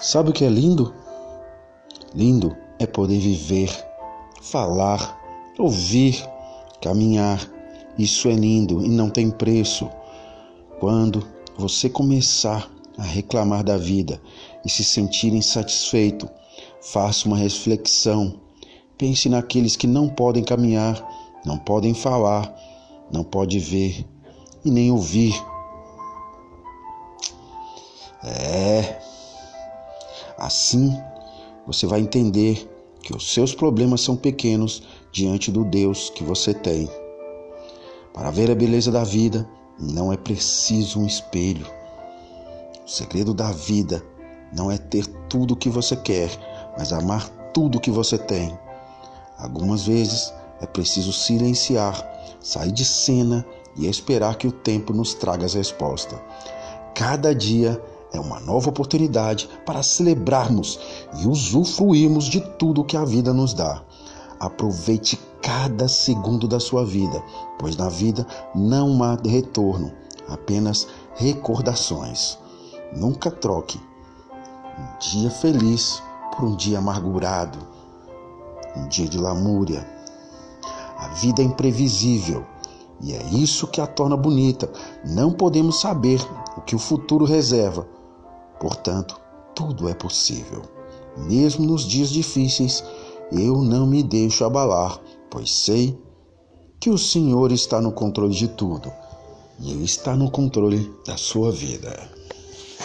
Sabe o que é lindo? Lindo é poder viver, falar, ouvir, caminhar. Isso é lindo e não tem preço. Quando você começar a reclamar da vida e se sentir insatisfeito, faça uma reflexão. Pense naqueles que não podem caminhar, não podem falar, não podem ver e nem ouvir. É. Assim, você vai entender que os seus problemas são pequenos diante do Deus que você tem. Para ver a beleza da vida, não é preciso um espelho. O segredo da vida não é ter tudo o que você quer, mas amar tudo o que você tem. Algumas vezes é preciso silenciar, sair de cena e esperar que o tempo nos traga as respostas. Cada dia é uma nova oportunidade para celebrarmos e usufruirmos de tudo que a vida nos dá. Aproveite cada segundo da sua vida, pois na vida não há retorno, apenas recordações. Nunca troque um dia feliz por um dia amargurado, um dia de lamúria. A vida é imprevisível e é isso que a torna bonita. Não podemos saber o que o futuro reserva, portanto, tudo é possível. Mesmo nos dias difíceis, eu não me deixo abalar, pois sei que o Senhor está no controle de tudo e Ele está no controle da sua vida.